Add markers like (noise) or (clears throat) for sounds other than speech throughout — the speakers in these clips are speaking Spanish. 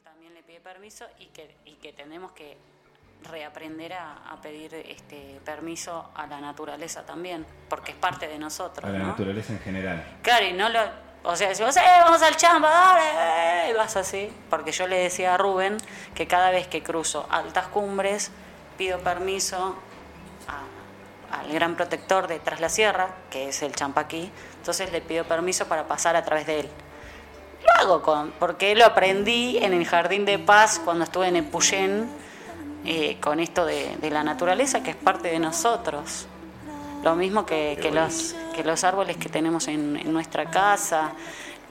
él también le pide permiso y que, y que tenemos que reaprender a, a pedir este permiso a la naturaleza también, porque es parte de nosotros. A la ¿no? naturaleza en general. Claro, y no lo. O sea, decimos, ¡eh, vamos al chamba, dale! eh", Y vas así. Porque yo le decía a Rubén que cada vez que cruzo altas cumbres, pido permiso a- al gran protector de Tras la Sierra, que es el Champaquí. Entonces le pido permiso para pasar a través de él. Hago con, porque lo aprendí en el Jardín de Paz cuando estuve en Epuyén, eh, con esto de, de la naturaleza, que es parte de nosotros. Lo mismo que, que los, que los árboles que tenemos en, en nuestra casa,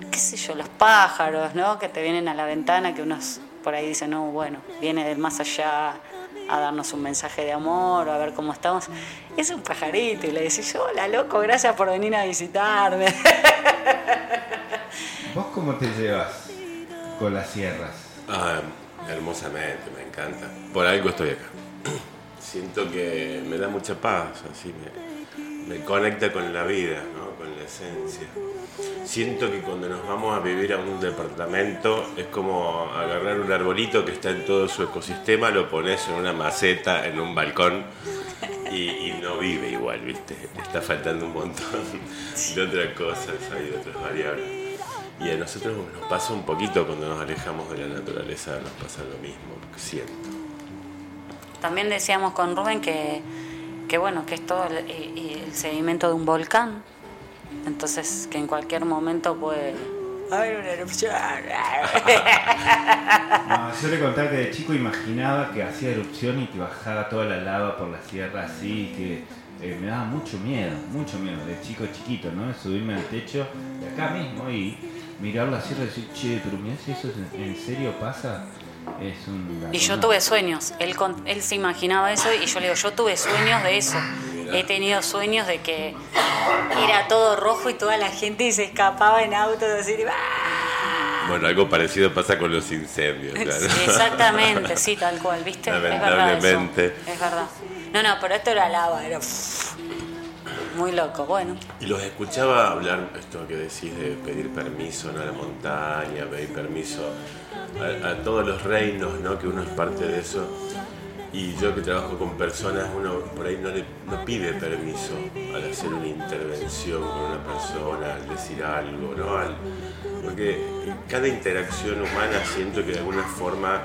qué sé yo, los pájaros, ¿no? Que te vienen a la ventana, que unos por ahí dicen, no, bueno, viene del más allá a darnos un mensaje de amor o a ver cómo estamos. Es un pajarito y le decís, hola, loco, gracias por venir a visitarme. (laughs) ¿Vos cómo te llevas con las sierras? Ah, hermosamente, me encanta. Por algo estoy acá. (clears throat) Siento que me da mucha paz, así me, conecta con la vida, ¿no? con la esencia. Siento que cuando nos vamos a vivir a un departamento es como agarrar un arbolito que está en todo su ecosistema, lo pones en una maceta, en un balcón y, y no vive igual, ¿viste? Le está faltando un montón (laughs) de otras cosas, hay otras variables. Y a nosotros nos pasa un poquito cuando nos alejamos de la naturaleza, nos pasa lo mismo, siento. También decíamos con Rubén que, que bueno, que es todo el, sedimento de un volcán. Entonces, que en cualquier momento puede haber una erupción. (laughs) No, yo le conté que de chico imaginaba que hacía erupción y que bajaba toda la lava por la sierra así, que eh, me daba mucho miedo, mucho miedo, de chico chiquito, ¿no? Subirme al techo de acá mismo y mirar la sierra y decir, che, pero mirá si eso en en serio pasa, es un... Y yo tuve sueños. Él, con- él se imaginaba eso y yo le digo, yo tuve sueños de eso. He tenido sueños de que era todo rojo y toda la gente se escapaba en autos así. ¡ah! Bueno, algo parecido pasa con los incendios, claro. Sí, exactamente, sí, tal cual, ¿viste? Es verdad eso. Lamentablemente. Es verdad. No, no, pero esto era lava, era muy loco. Bueno, Y los escuchaba hablar, esto que decís de pedir permiso ¿no? a la montaña, pedir permiso a, todos los reinos, ¿no? que uno es parte de eso. Y yo que trabajo con personas, uno por ahí no, no pide permiso al hacer una intervención con una persona, al decir algo, ¿no? Porque cada interacción humana siento que de alguna forma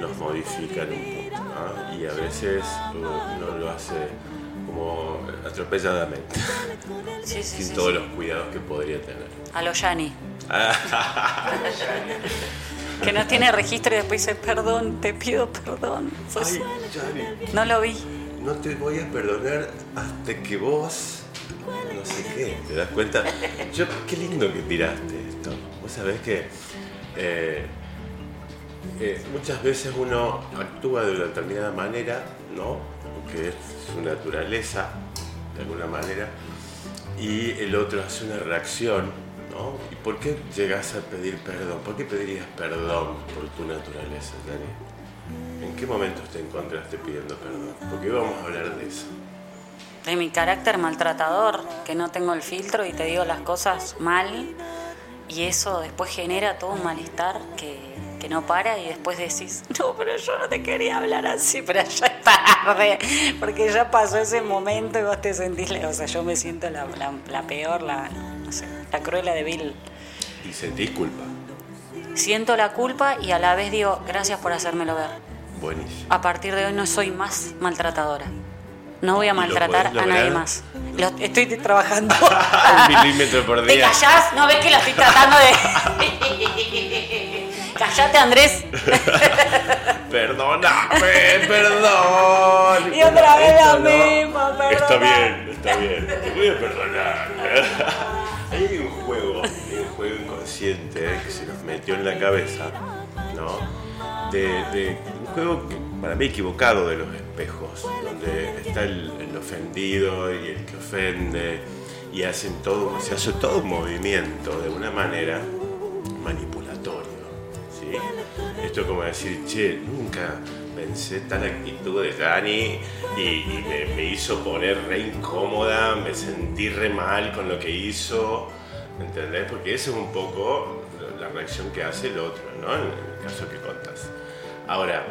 nos modifica en un punto. Y a veces uno lo hace como atropelladamente, sí, sí, sin sí, todos sí. los cuidados que podría tener. A lo Yani. que no tiene registro y después dice, perdón, te pido perdón. Ay, No lo vi. no te voy a perdonar hasta que vos no sé qué, ¿te das cuenta? Yo, qué lindo que tiraste esto. Vos sabés que eh, eh, muchas veces uno actúa de una determinada manera, ¿no? Que es su naturaleza, de alguna manera, y el otro hace una reacción, ¿no? ¿Y por qué llegas a pedir perdón? ¿Por qué pedirías perdón por tu naturaleza, Dani? ¿En qué momentos te encontraste pidiendo perdón? Porque vamos a hablar de eso. De mi carácter maltratador, que no tengo el filtro y te digo las cosas mal. Y eso después genera todo un malestar que, que no para y después decís, no, pero yo no te quería hablar así, pero es tarde, porque ya pasó ese momento y vos te sentís, la- o sea, yo me siento la, la- la peor, la, no sé, la cruela de Bill. Y sentís culpa. Siento la culpa y a la vez digo, gracias por hacérmelo ver. Buenísimo. A partir de hoy no soy más maltratadora. No voy a ¿Y lo maltratar a nadie más. Lo- estoy trabajando. (laughs) Un milímetro por ¿Te día. callás? ¿No ves que lo estoy tratando de.? (laughs) (laughs) Callate, Andrés. Perdóname, (laughs) perdón. Y otra vez la misma, perdón. Está bien, está bien. Te voy a perdonar. (laughs) Hay un juego, hay un juego inconsciente eh, que se nos metió en la cabeza, ¿no? De, de un juego que, para mí equivocado de los espejos, donde está el, el ofendido y el que ofende y hacen todo, se hace todo un movimiento de una manera manipulatorio, Esto es como decir, che, nunca pensé tal actitud de Dani y, y me, me hizo poner re incómoda, me sentí re mal con lo que hizo, ¿entendés? Porque esa es un poco la reacción que hace el otro, ¿no? En el caso que contas. Ahora,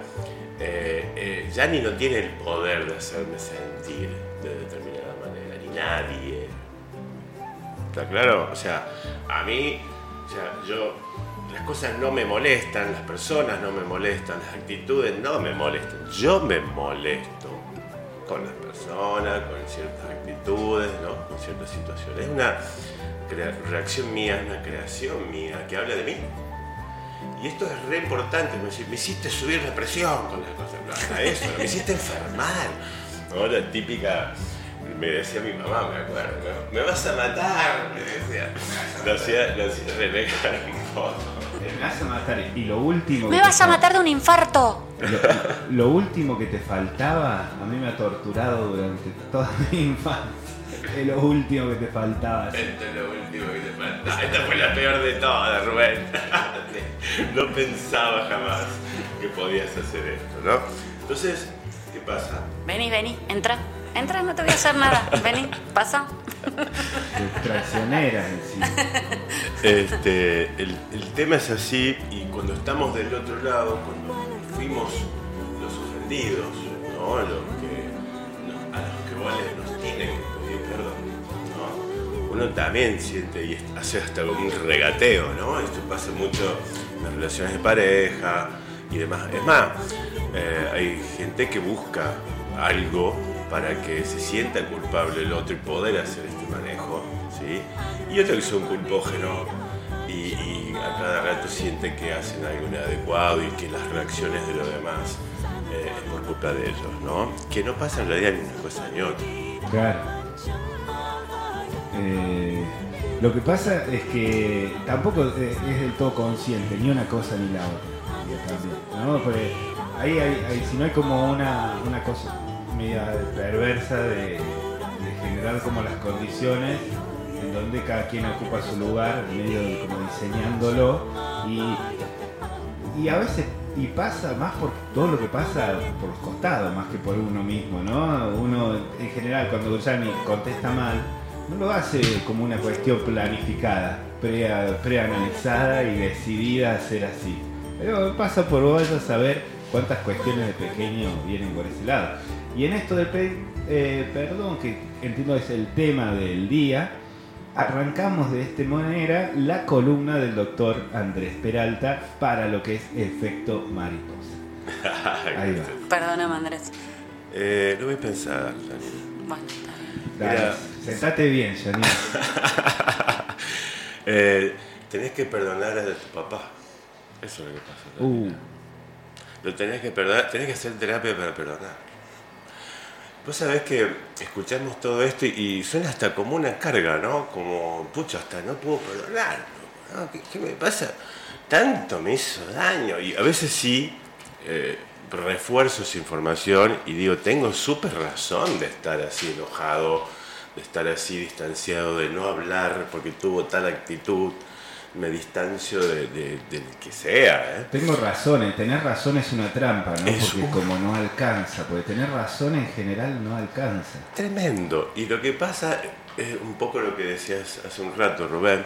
eh, eh, Yanni no tiene el poder de hacerme sentir de determinada manera, ni nadie. ¿Está claro? O sea, a mí, o sea, yo, las cosas no me molestan, las personas no me molestan, las actitudes no me molestan. Yo me molesto con las personas, con ciertas actitudes, ¿no? con ciertas situaciones. Es una reacción mía, es una creación mía que habla de mí. Y esto es re importante, me, hiciste subir la presión con las cosas, eso, me hiciste enfermar. ¿no? La típica, me decía mi mamá, me acuerdo, me vas a matar, me decía. Lo hacía, lo hacía Rebeca en foto. Me vas a matar. Y lo último. Me vas a matar de un infarto. Lo, lo último que te faltaba, a mí me ha torturado durante toda mi infancia. Es lo último que te faltaba. Esto es lo último que te falta. Esta fue la peor de todas, Rubén. (laughs) No pensaba jamás que podías hacer esto, ¿no? Entonces, ¿qué pasa? Vení, vení, entra. Entra, no te voy a hacer nada. Vení, pasa. Encima. Este, el, el tema es así y cuando estamos del otro lado, cuando fuimos los ofendidos, ¿no? Los que, no- a los que vos les- nos tienen que pedir perdón, ¿no? Uno también siente y hace hasta como un regateo, ¿no? Esto pasa mucho en las relaciones de pareja y demás. Es más, eh, hay gente que busca algo para que se sienta culpable el otro y poder hacer este manejo, ¿sí? Y otros que son culpógenos y, a cada rato sienten que hacen algo inadecuado y que las reacciones de los demás eh, es por culpa de ellos, ¿no? Que no pasa en realidad ni una cosa ni otra. Claro. Eh, lo que pasa es que tampoco eh, es del todo consciente, ni una cosa ni la otra. ¿no? Porque ahí, hay- hay- si no hay como una, una cosa perversa de, de generar como las condiciones en donde cada quien ocupa su lugar, medio de como diseñándolo y y a veces y pasa más por todo lo que pasa por los costados más que por uno mismo, ¿no? Uno en general cuando Gianni contesta mal no lo hace como una cuestión planificada, pre- preanalizada y decidida a ser así. Pero pasa por vos a saber cuántas cuestiones de pequeño vienen por ese lado. Y en esto del pe- eh, perdón, que entiendo es el tema del día, arrancamos de esta manera la columna del doctor Andrés Peralta para lo que es efecto mariposa. (laughs) Ahí va. Perdóname, Andrés. Eh, lo voy a pensar, Janine. Bueno, está bien. Dale, Mira. sentate bien, Janine. (laughs) Eh, tenés que perdonar a tu papá. Eso es lo que pasa. Uh, Lo tenés que perdonar, tenés que hacer terapia para perdonar. Vos sabés que escuchamos todo esto y, suena hasta como una carga, ¿no? Como, pucha, hasta no puedo perdonar. ¿no? ¿Qué, qué me pasa? Tanto me hizo daño. Y a veces sí, eh, refuerzo esa información y digo, tengo súper razón de estar así enojado, de estar así distanciado, de no hablar porque tuvo tal actitud. Me distancio de, de- del que sea, ¿eh? tengo razones, tener razón es una trampa, ¿no? Es Porque un- como no alcanza, porque tener razón en general no alcanza. Tremendo. Y lo que pasa es un poco lo que decías hace un rato, Rubén.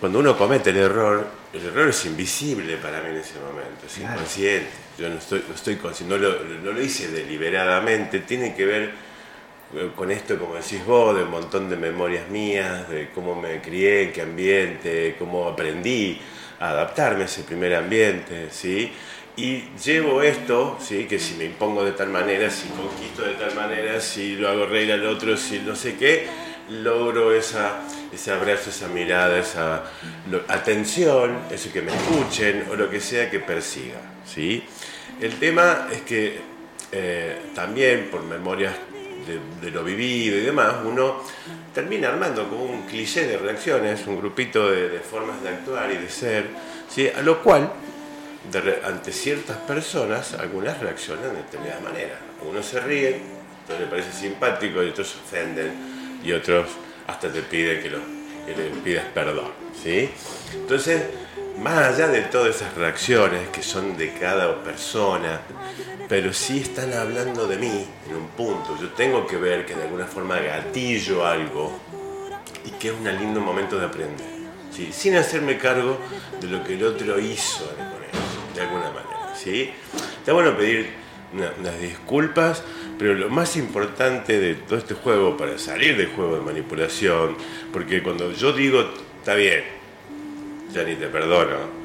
Cuando uno comete el error, el error es invisible para mí en ese momento, es Claro. inconsciente. Yo no estoy, no estoy consciente, no lo, no lo hice deliberadamente, tiene que ver eh, con esto, como decís vos, de un montón de memorias mías, de cómo me crié, en qué ambiente, cómo aprendí a adaptarme a ese primer ambiente, ¿sí? Y llevo esto, ¿sí? Que si me impongo de tal manera, si conquisto de tal manera, si lo hago reír al otro, si no sé qué, logro esa, ese abrazo, esa mirada, esa atención, eso que me escuchen o lo que sea que persiga, ¿sí? El tema es que eh, también por memorias de, lo vivido y demás, uno termina armando como un cliché de reacciones, un grupito de, formas de actuar y de ser, ¿sí? a lo cual, ante ciertas personas, algunas reaccionan de determinada manera. Algunos se ríen, otros les parece simpático y otros se ofenden y otros hasta te piden que le pidas perdón. ¿sí? Entonces, más allá de todas esas reacciones que son de cada persona, pero sí están hablando de mí en un punto. Yo tengo que ver que de alguna forma gatillo algo y que es un lindo momento de aprender. ¿sí? sin hacerme cargo de lo que el otro hizo de alguna manera. ¿sí? Está bueno pedir unas disculpas, pero lo más importante de todo este juego, para salir del juego de manipulación, porque cuando yo digo, está bien, ni te perdono,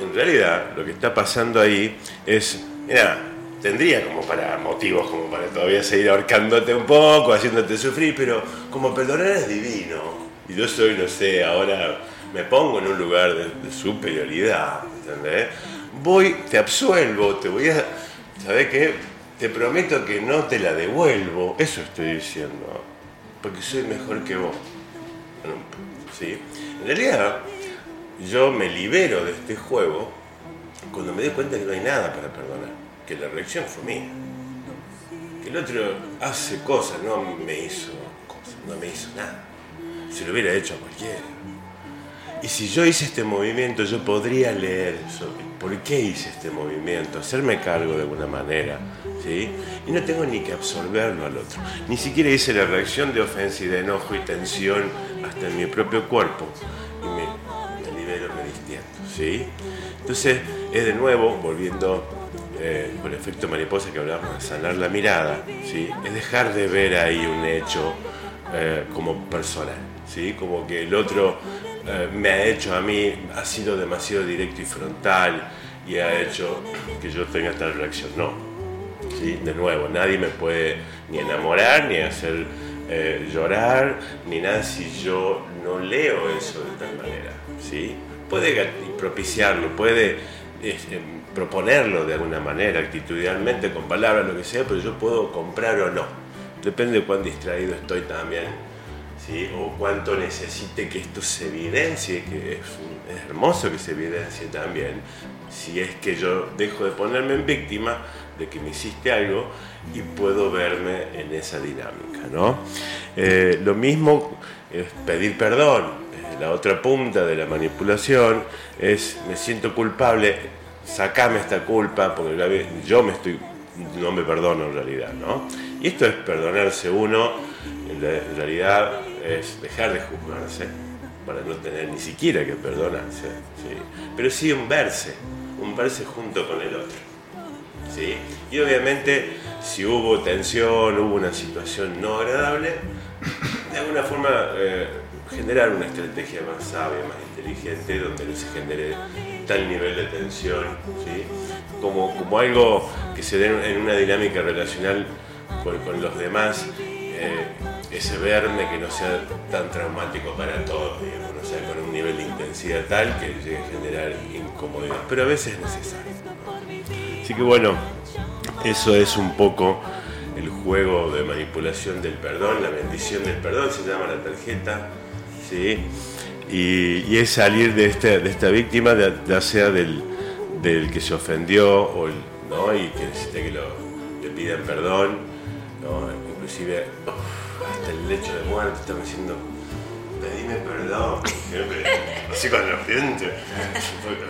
en realidad lo que está pasando ahí es, mira, tendría como para motivos, como para todavía seguir ahorcándote un poco, haciéndote sufrir, pero como perdonar es divino. Y yo soy, no sé, ahora me pongo en un lugar de, superioridad, ¿entendés? Voy, te absuelvo, te voy a, ¿sabes qué? Te prometo que no te la devuelvo, eso estoy diciendo, porque soy mejor que vos. ¿Sí? En realidad, yo me libero de este juego cuando me doy cuenta que no hay nada para perdonar, que la reacción fue mía. Que el otro hace cosas, no me hizo cosas, no me hizo nada. Se lo hubiera hecho a cualquiera. Y si yo hice este movimiento, yo podría leer por qué hice este movimiento, hacerme cargo de alguna manera, ¿sí? Y no tengo ni que absorberlo al otro. Ni siquiera hice la reacción de ofensa y de enojo y tensión hasta en mi propio cuerpo. ¿Sí? Entonces, es de nuevo, volviendo eh, con el efecto mariposa que hablábamos de sanar la mirada, ¿sí? Es dejar de ver ahí un hecho eh, como personal, ¿sí? Como que el otro eh, me ha hecho a mí, ha sido demasiado directo y frontal y ha hecho que yo tenga tal reacción. No, ¿sí? De nuevo, nadie me puede ni enamorar, ni hacer llorar, ni nada si yo no leo eso de tal manera, ¿sí? Puede propiciarlo, puede este, proponerlo de alguna manera, actitudinalmente, con palabras, lo que sea, pero yo puedo comprar o no. Depende de cuán distraído estoy también, o cuánto necesite que esto se evidencie, que es, hermoso que se evidencie también, si es que yo dejo de ponerme en víctima de que me hiciste algo y puedo verme en esa dinámica. ¿no? Eh, lo mismo es pedir perdón, la otra punta de la manipulación es me siento culpable, sacame esta culpa, porque yo me estoy, no me perdono en realidad, ¿no? Y esto es perdonarse uno, en realidad es dejar de juzgarse para no tener ni siquiera que perdonarse, pero sí un verse, un verse junto con el otro. ¿sí? Y obviamente si hubo tensión, hubo una situación no agradable, de alguna forma eh, generar una estrategia más sabia, más inteligente, donde no se genere tal nivel de tensión, ¿sí? como, como algo que se dé en una dinámica relacional con, los demás, eh, ese verme que no sea tan traumático para todos, no sea con un nivel de intensidad tal que llegue a generar incomodidad, pero a veces es necesario. Así que bueno, eso es un poco el juego de manipulación del perdón, la bendición del perdón, se llama la tarjeta. ¿Sí? Y, es salir de, este, de esta víctima, ya sea del, del, que se ofendió o ¿no? y que necesita que lo, le pidan perdón, ¿no? inclusive hasta el lecho de muerte estamos diciendo pedime perdón, (laughs) así con los dientes,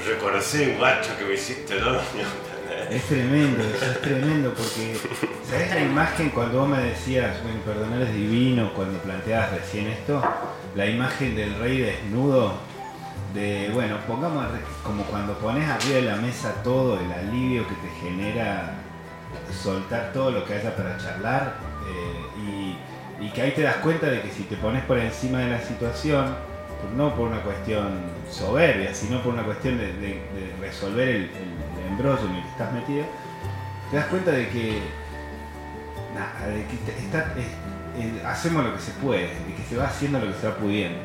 reconocí guacho que me hiciste ¿no? Es tremendo, es tremendo, porque, ¿sabes la imagen cuando vos me decías, bueno, perdonar es divino, cuando planteabas recién esto? La imagen del rey desnudo, de, bueno, pongamos como cuando pones arriba de la mesa todo el alivio que te genera soltar todo lo que haya para charlar, eh, y, que ahí te das cuenta de que si te pones por encima de la situación, no por una cuestión soberbia, sino por una cuestión de, resolver el embrollo en el que estás metido, te das cuenta de que, nada, de que hacemos lo que se puede, de que se va haciendo lo que se va pudiendo.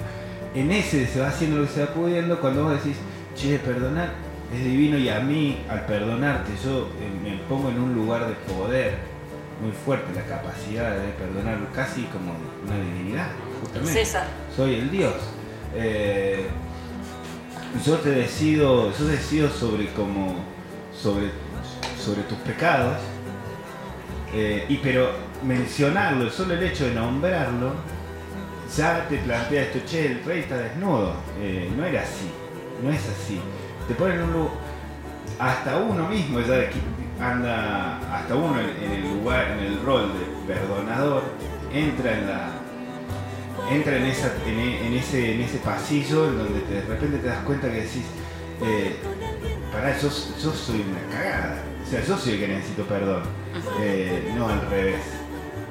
En ese se va haciendo lo que se va pudiendo, cuando vos decís, che, perdonar es divino y a mí, al perdonarte, yo eh, me pongo en un lugar de poder muy fuerte, la capacidad de perdonar, casi como una divinidad, justamente. César. Soy el Dios. Eh, yo te decido, yo decido sobre cómo sobre, sobre tus pecados, eh, y pero mencionarlo, solo el hecho de nombrarlo, ya te plantea esto, che, el rey está desnudo. Eh, no era así, no es así. Te ponen un lugar, hasta uno mismo ya anda, hasta uno en el lugar, en el rol de perdonador, entra en la entra en, esa, en, e- en ese, en ese pasillo en donde te- de repente te das cuenta que decís, eh, pará, yo, yo soy una cagada. O sea, yo soy el que necesito perdón, eh, no al revés.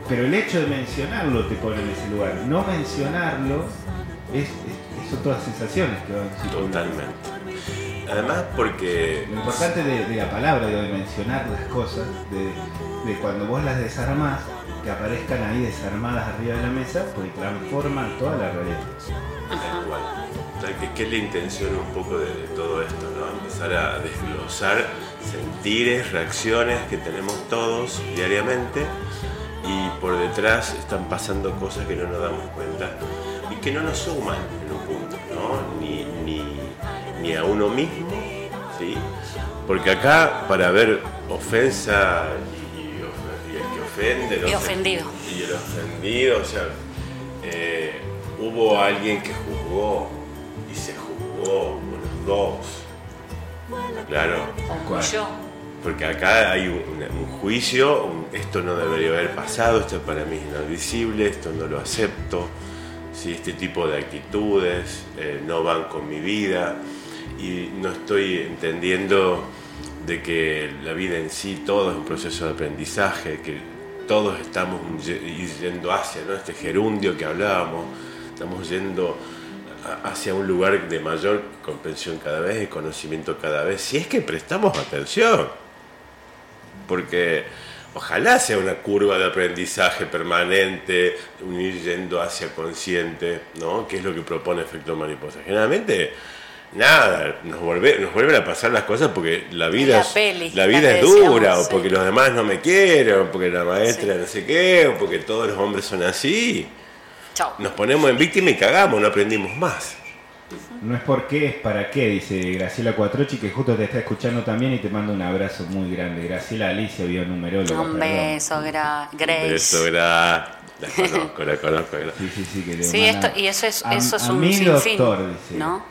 Pero el hecho de mencionarlo te pone en ese lugar. No mencionarlo es, es, son todas sensaciones que van. Totalmente. Además porque Lo importante de, de la palabra, de mencionar las cosas, de, de cuando vos las desarmás, que aparezcan ahí desarmadas arriba de la mesa, pues transforman toda la realidad. Tal cual. Tal que, que es la intención un poco de, de todo esto, ¿no? Empezar a desglosar sentires, reacciones que tenemos todos diariamente y por detrás están pasando cosas que no nos damos cuenta y que no nos suman en un punto, ¿no? Ni, ni, ni a uno mismo, ¿sí? Porque acá para ver ofensa el ofende, Y ofendido. y el ofendido, o sea, eh, hubo alguien que juzgó y se juzgó por los dos. Claro, ¿Cuál? Yo. porque acá hay un, juicio, un- esto no debería haber pasado, esto para mí es inadmisible, esto no lo acepto, si este tipo de actitudes eh, no van con mi vida y no estoy entendiendo de que la vida en sí todo es un proceso de aprendizaje, que todos estamos ye- yendo hacia ¿no? este gerundio que hablábamos, estamos yendo hacia un lugar de mayor comprensión cada vez, de conocimiento cada vez, si es que prestamos atención porque ojalá sea una curva de aprendizaje permanente, un ir yendo hacia consciente, ¿no? Que es lo que propone efecto mariposa. Generalmente, nada, nos, volve- nos vuelven a pasar las cosas porque la vida, la es, peli, la la vida que es decíamos, dura, o sí. porque los demás no me quieren, o porque la maestra Sí. no sé qué, o porque todos los hombres son así. Chao. Nos ponemos en víctima y cagamos, no aprendimos más. No es por qué, es para qué, dice Graciela Cuatrochi, que justo te está escuchando también y te mando un abrazo muy grande. Graciela Alicia, bionumeróloga. Un beso, gra Grace. Eso era... La conozco, la conozco. la- Sí, sí, sí, que le Sí, esto, y eso es, a, eso es a un sinfín. doctor, dice. ¿No?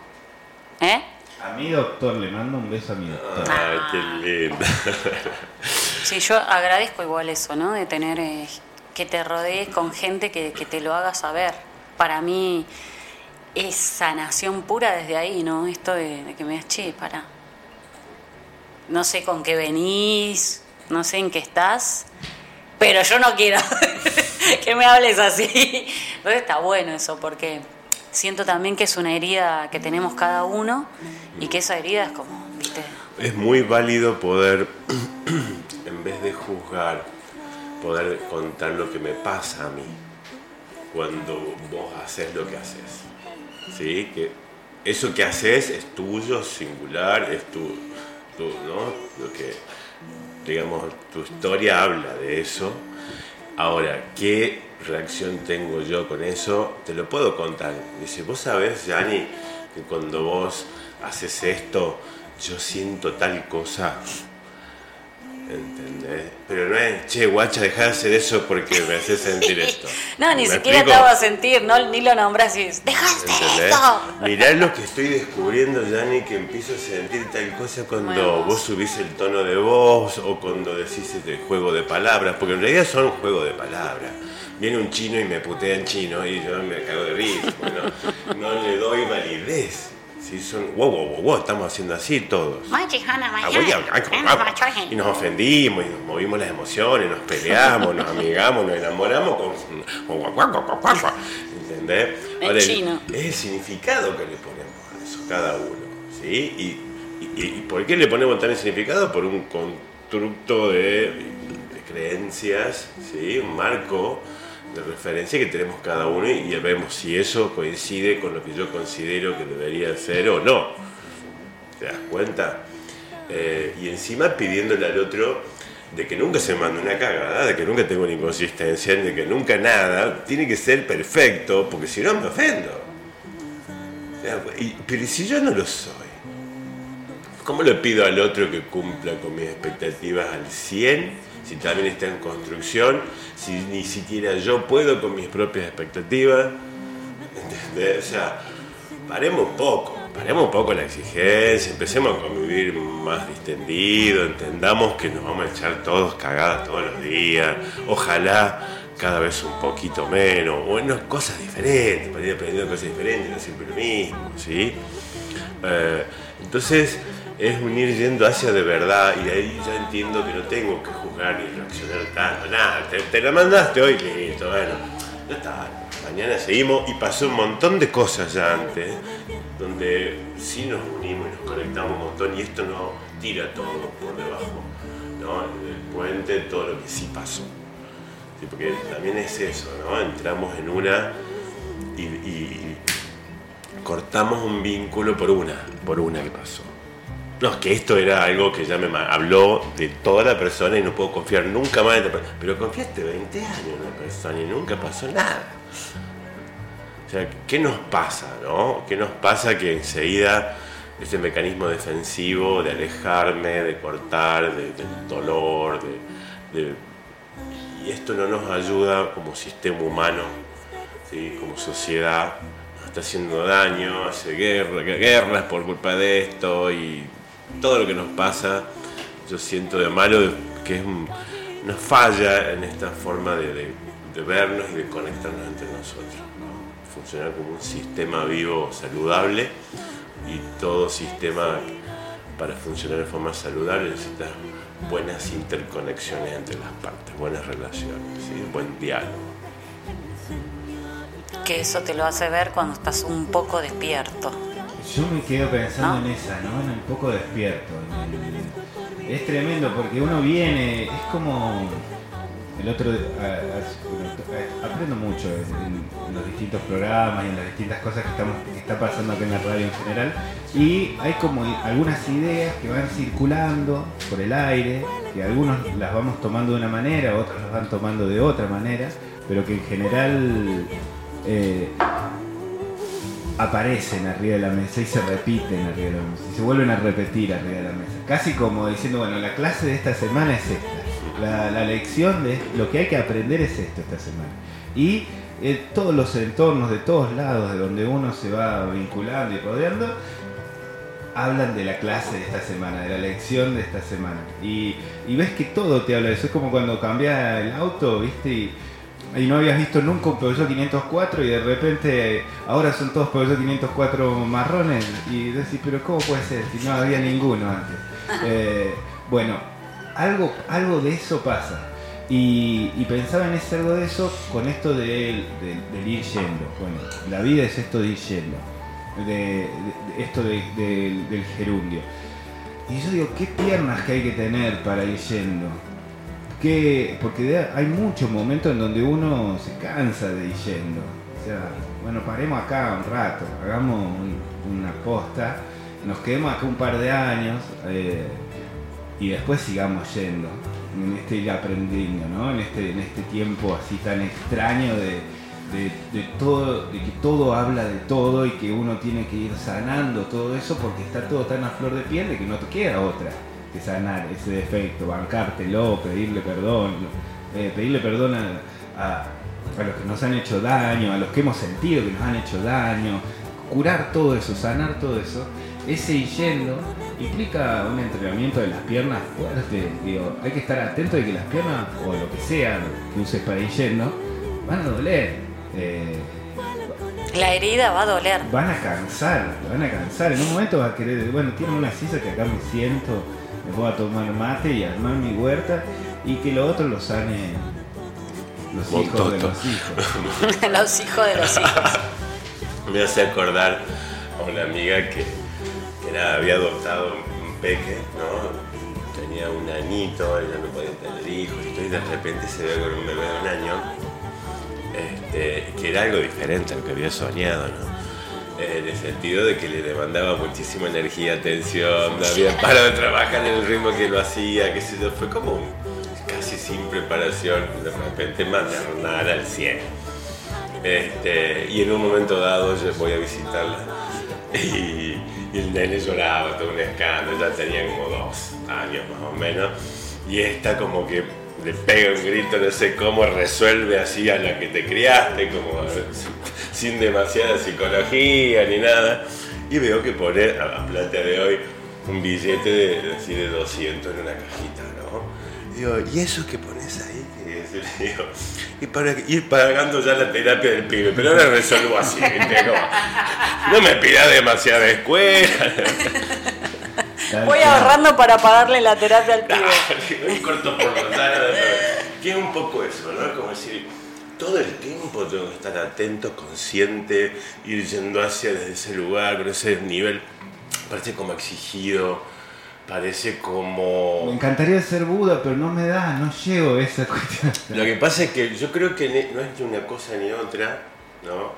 ¿Eh? A mi doctor, le mando un beso a mi doctor. Ay, qué lindo. (laughs) Sí, yo agradezco igual eso, ¿no? De tener eh, que te rodees con gente que, que te lo haga saber. Para mí es sanación pura desde ahí, ¿no? Esto de, de que me das, che, para. No sé con qué venís, no sé en qué estás, pero yo no quiero (laughs) que me hables así. Entonces está bueno eso, porque siento también que es una herida que tenemos cada uno y que esa herida es como. Es muy válido poder, (clears throat) en vez de juzgar, poder contar lo que me pasa a mí cuando vos haces lo que haces. ¿Sí? Que eso que haces es tuyo, singular, es tu, tu, ¿no? Lo que, digamos, tu historia habla de eso. Ahora, ¿qué reacción tengo yo con eso? Te lo puedo contar. Dice, vos sabés, Yani, que cuando vos haces esto, yo siento tal cosa. ¿Entendés? Pero no es, che, guacha, dejá de hacer eso porque me haces sentir (laughs) esto. No, ni ¿Me siquiera te explico? hago a sentir, no, ni lo nombras y dices, dejaste ¿Entendés? esto. Mirá lo que estoy descubriendo, Yanni, que empiezo a sentir tal cosa cuando Bueno. vos subís el tono de voz o cuando decís este juego de palabras, porque en realidad son juego de palabras. Viene un chino y me putea en chino y yo me cago de risa. Bueno, no le doy validez. Si son, wow, wow, wow, wow, estamos haciendo así todos. Ah, Y nos ofendimos, y nos movimos las emociones, nos peleamos, nos amigamos, nos enamoramos con. ¿Entendés? Chino. es el significado que le ponemos a eso, cada uno. ¿sí? Y, y- y por qué le ponemos tal significado? Por un constructo de, de creencias, ¿sí? un marco de referencia que tenemos cada uno y vemos si eso coincide con lo que yo considero que debería ser o no. ¿Te das cuenta? Eh, y encima pidiéndole al otro de que nunca se mande una cagada, de que nunca tenga una inconsistencia, de que nunca nada, tiene que ser perfecto, porque si no me ofendo. Pero ¿y si yo no lo soy? ¿Cómo le pido al otro que cumpla con mis expectativas al 100? Si también está en construcción, si ni siquiera yo puedo con mis propias expectativas. ¿Entendés? O sea, paremos un poco, paremos un poco la exigencia, empecemos a convivir más distendido, entendamos que nos vamos a echar todos cagadas todos los días, ojalá cada vez un poquito menos, bueno, cosas diferentes, para ir aprendiendo cosas diferentes, no siempre lo mismo, ¿sí? Eh, entonces es unir yendo hacia de verdad y ahí ya entiendo que no tengo que juzgar ni reaccionar tanto, nada, te, la mandaste hoy, listo, bueno, ya está, mañana seguimos y pasó un montón de cosas ya antes, donde sí nos unimos y nos conectamos un montón y esto no tira todo por debajo, ¿no? El puente, todo lo que sí pasó. Porque también es eso, ¿no? Entramos en una y cortamos un vínculo por una, por una que pasó. No, es que esto era algo que ya me habló de toda la persona y no puedo confiar nunca más en esta persona. Pero confiaste 20 años en una persona y nunca pasó nada. O sea, ¿qué nos pasa, no? ¿Qué nos pasa que enseguida ese mecanismo defensivo de alejarme, de cortar, de- del dolor, de, de- y esto no nos ayuda como sistema humano, ¿sí? como sociedad, nos está haciendo daño, hace guerra, guerras por culpa de esto y todo lo que nos pasa, yo siento de malo que es falla en esta forma de, vernos y de conectarnos entre nosotros. ¿no? Funcionar como un sistema vivo saludable y todo sistema para funcionar de forma saludable necesita buenas interconexiones entre las partes, buenas relaciones, ¿sí? buen diálogo. Que eso te lo hace ver cuando estás un poco despierto. Yo me quedo pensando ¿No? en esa, ¿no? En un poco despierto. el- Es tremendo porque uno viene, es como el otro, a- a- a- aprendo mucho en, en los distintos programas y en las distintas cosas que estamos que está pasando acá en la radio en general y hay como algunas ideas que van circulando por el aire, que algunos las vamos tomando de una manera, otros las van tomando de otra manera, pero que en general eh, aparecen arriba de la mesa y se repiten arriba de la mesa y se vuelven a repetir arriba de la mesa. Casi como diciendo, bueno, la clase de esta semana es esta. La, la lección de lo que hay que aprender es esto esta semana. Y eh, todos los entornos de todos lados de donde uno se va vinculando y rodeando, hablan de la clase de esta semana, de la lección de esta semana. Y, y ves que todo te habla de eso. Es como cuando cambias el auto, ¿viste? Y, y no habías visto nunca un Peugeot 504 y de repente ahora son todos Peugeot 504 marrones. Y decís, pero ¿cómo puede ser si no había ninguno antes? (laughs) Eh, bueno, algo, algo de eso pasa. Y, y pensaba en ese algo de eso con esto del, del- del ir yendo. Bueno, la vida es esto de ir yendo. De, de- de esto de- del gerundio. Y yo digo, ¿qué piernas que hay que tener para ir yendo? ¿Qué- porque hay muchos momentos en donde uno se cansa de ir yendo. O sea, bueno, paremos acá un rato, hagamos un- una posta, nos quedemos acá un par de años eh, y después sigamos yendo. En este ir aprendiendo, ¿no? En este, en este tiempo así tan extraño de todo, de que todo habla de todo y que uno tiene que ir sanando todo eso porque está todo tan a flor de piel de que no te queda otra que sanar ese defecto, bancártelo, pedirle perdón, eh, pedirle perdón a, a- a los que nos han hecho daño, a los que hemos sentido que nos han hecho daño, curar todo eso, sanar todo eso, ese yendo implica un entrenamiento de las piernas fuerte. Digo, hay que estar atento de que las piernas, o lo que sea que uses para ir yendo, van a doler. eh, La herida va a doler. van a cansar, van a cansar. En un momento va a querer, bueno, tiene una silla que acá me siento, me puedo a tomar mate y armar mi huerta y que lo otro lo sane los hijos de los hijos. (laughs) Los hijos de los hijos. (laughs) Me hace acordar a una amiga que, que nada, había adoptado un peque, ¿no? Tenía un añito, ella no podía tener hijos, y de repente se ve con un bebé de un año, este, que era algo diferente a lo que había soñado, ¿no? En el sentido de que le demandaba muchísima energía, atención, no había parado de trabajar en el ritmo que lo hacía, qué sé yo, fue como casi sin preparación, de repente maternal al 100. Este, y en un momento dado yo voy a visitarla. (laughs) Y, y el nene lloraba, todo un escándalo, ya tenía como dos años más o menos, y esta como que le pega un grito, no sé cómo, resuelve así a la que te criaste, como sin demasiada psicología ni nada, y veo que pone a la plata de hoy un billete de, así de 200 en una cajita, ¿no? Digo, ¿y eso que pones ahí? (laughs) Le digo, y para ir pagando ya la terapia del pibe, pero ahora resuelvo así. (laughs) Como, no me pidas demasiada escuela. Voy ahorrando para pagarle la terapia al (laughs) pibe. Corto por Que es un poco eso, ¿no? Como decir, todo el tiempo tengo que estar atento, consciente, ir yendo hacia desde ese lugar, con ese nivel, parece como exigido, parece Me como... encantaría ser Buda, pero no me da, no llego a esa (laughs) cuestión. Lo que pasa es que yo creo que no es ni una cosa ni otra, ¿no?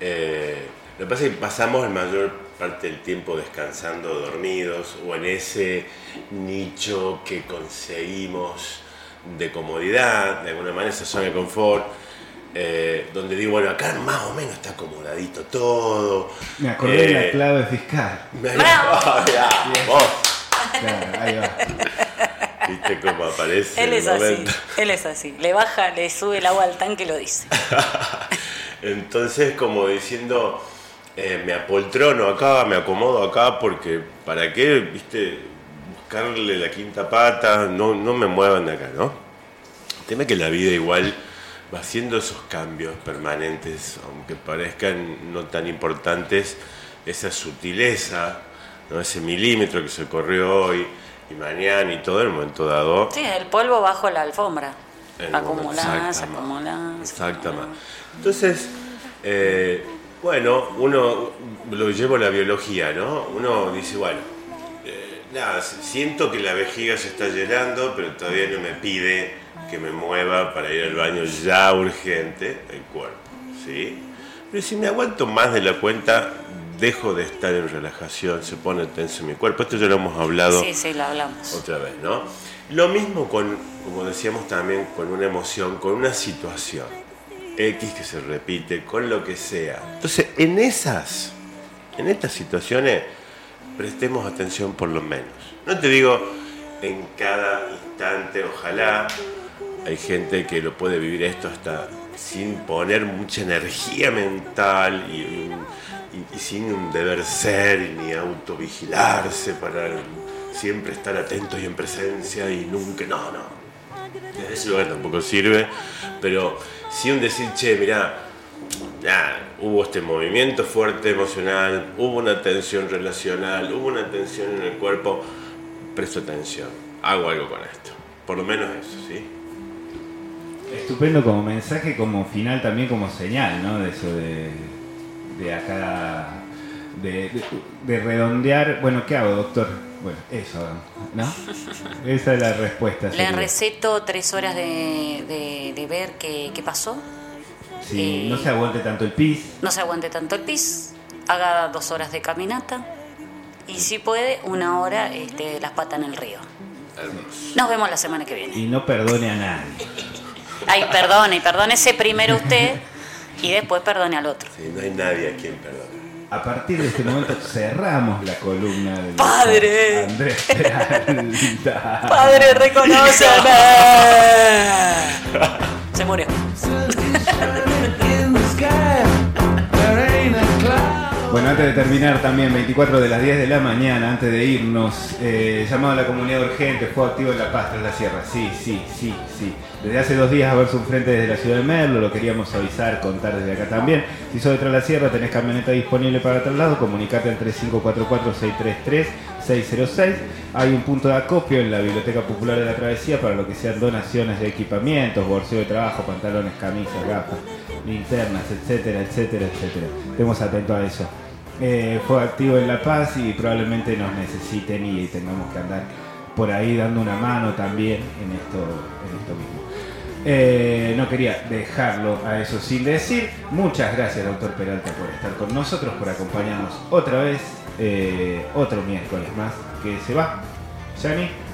Eh, lo que pasa es que pasamos la mayor parte del tiempo descansando, dormidos, o en ese nicho que conseguimos de comodidad, de alguna manera esa zona de confort, eh, donde digo, bueno, acá más o menos está acomodadito todo. Me acordé de la Eh, clave fiscal. me- Bravo. (laughs) Ah, vos, Claro, ahí va. (laughs) viste cómo aparece Él el es así, él es así. Le baja, le sube el agua al tanque y lo dice. (laughs) Entonces, como diciendo, eh, me apoltrono acá, me acomodo acá, porque ¿para qué, viste, buscarle la quinta pata? No, no me muevan de acá, ¿no? El tema es que la vida igual va haciendo esos cambios permanentes, aunque parezcan no tan importantes, esa sutileza, ¿no? ese milímetro que se corrió hoy y mañana y todo en el momento dado. Sí, el polvo bajo la alfombra. Acumulás, acumulás. Exactamente. Entonces, eh, bueno, uno lo llevo a la biología, ¿no? Uno dice, bueno, nada, siento que la vejiga se está llenando, pero todavía no me pide que me mueva para ir al baño ya urgente el cuerpo, ¿sí? Pero si me aguanto más de la cuenta, dejo de estar en relajación, se pone tenso mi cuerpo. Esto ya lo hemos hablado Sí, sí, lo hablamos. otra vez, ¿no? Lo mismo con, como decíamos también, con una emoción, con una situación X que se repite, con lo que sea. Entonces, en esas, en estas situaciones, prestemos atención por lo menos. No te digo en cada instante, ojalá. Hay gente que lo puede vivir esto hasta sin poner mucha energía mental y, sin un deber ser ni autovigilarse para siempre estar atento y en presencia y nunca, no, no. Desde ese lugar tampoco sirve, pero sí un decir, che, mirá, ya, hubo este movimiento fuerte emocional, hubo una tensión relacional, hubo una tensión en el cuerpo, presto atención, hago algo con esto. Por lo menos eso, ¿sí? Estupendo como mensaje, como final también como señal, ¿no? De eso de, de acá, de, de- de redondear. Bueno, ¿qué hago, doctor? Bueno, eso hagamos, ¿no? Esa es la respuesta. Le receto tres horas de, de- de ver qué, qué pasó. Si Eh, no se aguante tanto el pis, No se aguante tanto el pis. Haga dos horas de caminata. Y si puede, una hora este, las patas en el río. Nos vemos la semana que viene. y no perdone a nadie. Ay, perdone, perdónese primero usted y después perdone al otro. Sí, no hay nadie a quien perdonar. A partir de este momento cerramos la columna del Padre. Andrés Peralta. Padre, reconóceme. (laughs) Se murió. Antes de terminar también, 24 de las 10 de la mañana, antes de irnos, eh, llamado a la comunidad urgente, fue activo en La Paz, tras la sierra. Sí, sí, sí, sí. Desde hace dos días a verse un frente desde la ciudad de Merlo, lo queríamos avisar, contar desde acá también. Si sos de Tras la Sierra, tenés camioneta disponible para traslado, comunicate al 3544-633-606. Hay un punto de acopio en la Biblioteca Popular de la Travesía para lo que sean donaciones de equipamientos, bolseo de trabajo, pantalones, camisas, gafas, linternas, etcétera, etcétera, etcétera. Estemos atentos a eso. Eh, fue activo en La Paz y probablemente nos necesiten y tengamos que andar por ahí dando una mano también en esto, mismo. Eh, no quería dejarlo a eso sin decir. Muchas gracias, doctor Peralta, por estar con nosotros, por acompañarnos otra vez, eh, otro miércoles más que se va.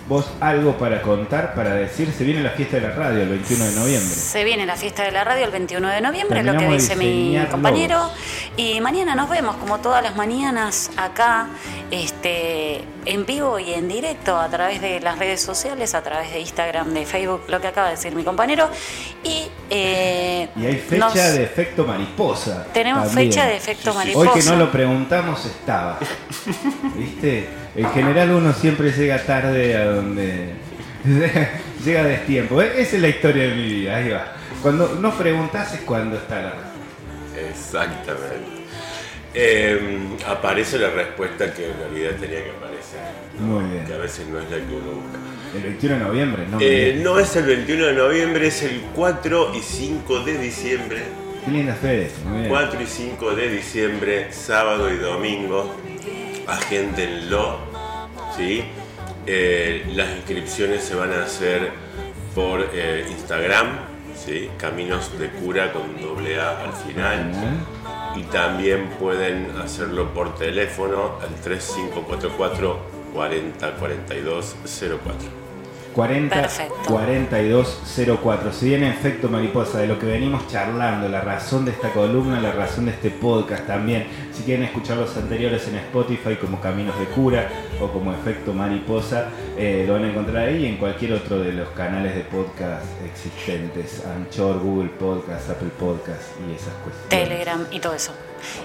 Vos algo para contar, para decir, se viene la fiesta de la radio el 21 de noviembre. Se viene la fiesta de la radio el 21 de noviembre, lo que dice mi compañero. Y mañana nos vemos, como todas las mañanas, acá, este, en vivo y en directo, a través de las redes sociales, a través de Instagram, de Facebook, lo que acaba de decir mi compañero. Y, eh, Y hay fecha nos- de efecto mariposa. Tenemos también. fecha de efecto Sí, sí. mariposa. Hoy que no lo preguntamos estaba. (laughs) ¿Viste? En general uno siempre llega tarde a donde (laughs) llega a destiempo. E- Esa es la historia de mi vida, ahí va. Cuando no preguntás es cuando está la respuesta. Exactamente. Eh, aparece la respuesta que en realidad tenía que aparecer, Muy que a bien. veces no es la que uno busca. El 21 de noviembre, ¿no? Eh, no es el 21 de noviembre, es el 4 y 5 de diciembre. Qué linda fe eso, muy bien. 4 y 5 de diciembre, sábado y domingo. Agéndenlo. ¿sí? Eh, las inscripciones se van a hacer por eh, Instagram, ¿sí? Caminos de Cura con doble A al final. Y también pueden hacerlo por teléfono al 3544 40 42 04. 40 Perfecto. 4204. Si viene efecto mariposa de lo que venimos charlando, la razón de esta columna, la razón de este podcast también. Si quieren escuchar los anteriores en Spotify como Caminos de Cura o como efecto mariposa, eh, lo van a encontrar ahí y en cualquier otro de los canales de podcast existentes. Anchor, Google Podcast, Apple Podcast y esas cuestiones. Telegram y todo eso.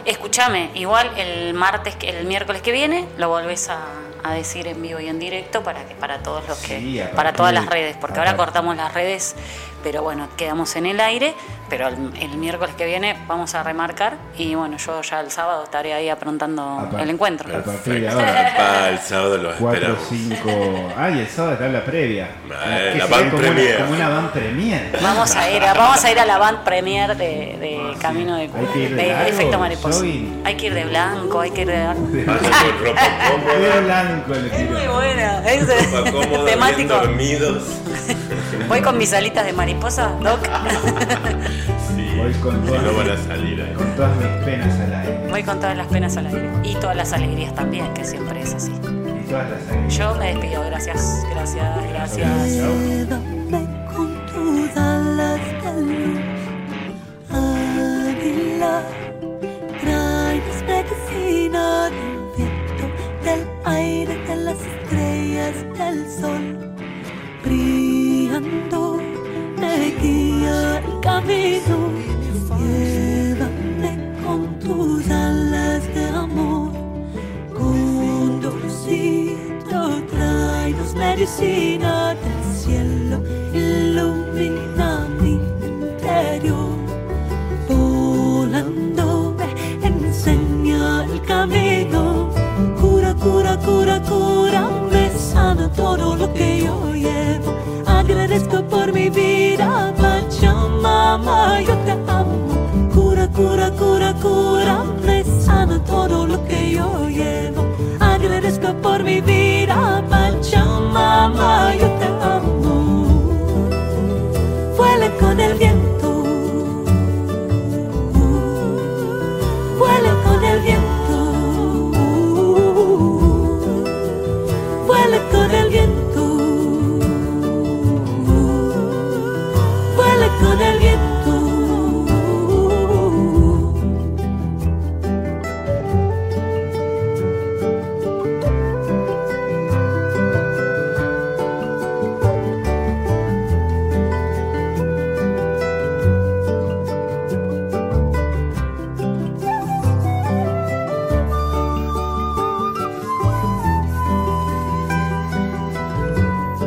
Escúchame, igual el martes, el miércoles que viene, lo volvés a, a decir en vivo y en directo para que para todos los que, Sí, para todas las redes, porque ahora cortamos las redes, pero bueno, quedamos en el aire, pero el, el miércoles que viene vamos a remarcar y bueno, yo ya el sábado estaré ahí aprontando el encuentro. A partir de Perfecto. ahora. Para el sábado los 4, esperamos. 5. Ay, el sábado está la previa. Eh, ¿Qué la van como premier. Una, como una van premier. Vamos a ir, a- vamos a ir a la band premier de, de Camino de, Hay que ir de de Efecto Mariposa. Hay que ir de blanco, hay que ir de blanco (laughs) Es muy buena, es temático. dormidos. Voy con mis alitas de mariposa, Doc. Sí, Voy con todas, no van a salir ahí. con todas mis penas al aire. Voy con todas las penas al aire. Y todas las alegrías también, que siempre es así. Y todas las alegrías. Yo me despido, gracias, gracias, gracias. Chao. see now.